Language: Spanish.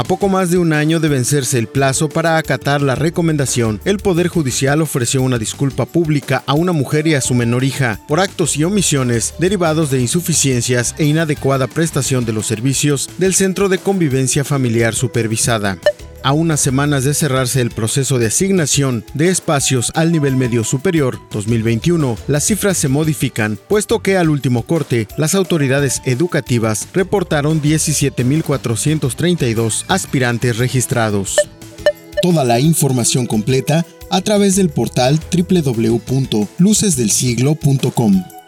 A poco más de un año de vencerse el plazo para acatar la recomendación, el Poder Judicial ofreció una disculpa pública a una mujer y a su menor hija por actos y omisiones derivados de insuficiencias e inadecuada prestación de los servicios del Centro de Convivencia Familiar Supervisada. A unas semanas de cerrarse el proceso de asignación de espacios al nivel medio superior 2021, las cifras se modifican, puesto que al último corte, las autoridades educativas reportaron 17.432 aspirantes registrados. Toda la información completa a través del portal www.lucesdelsiglo.com.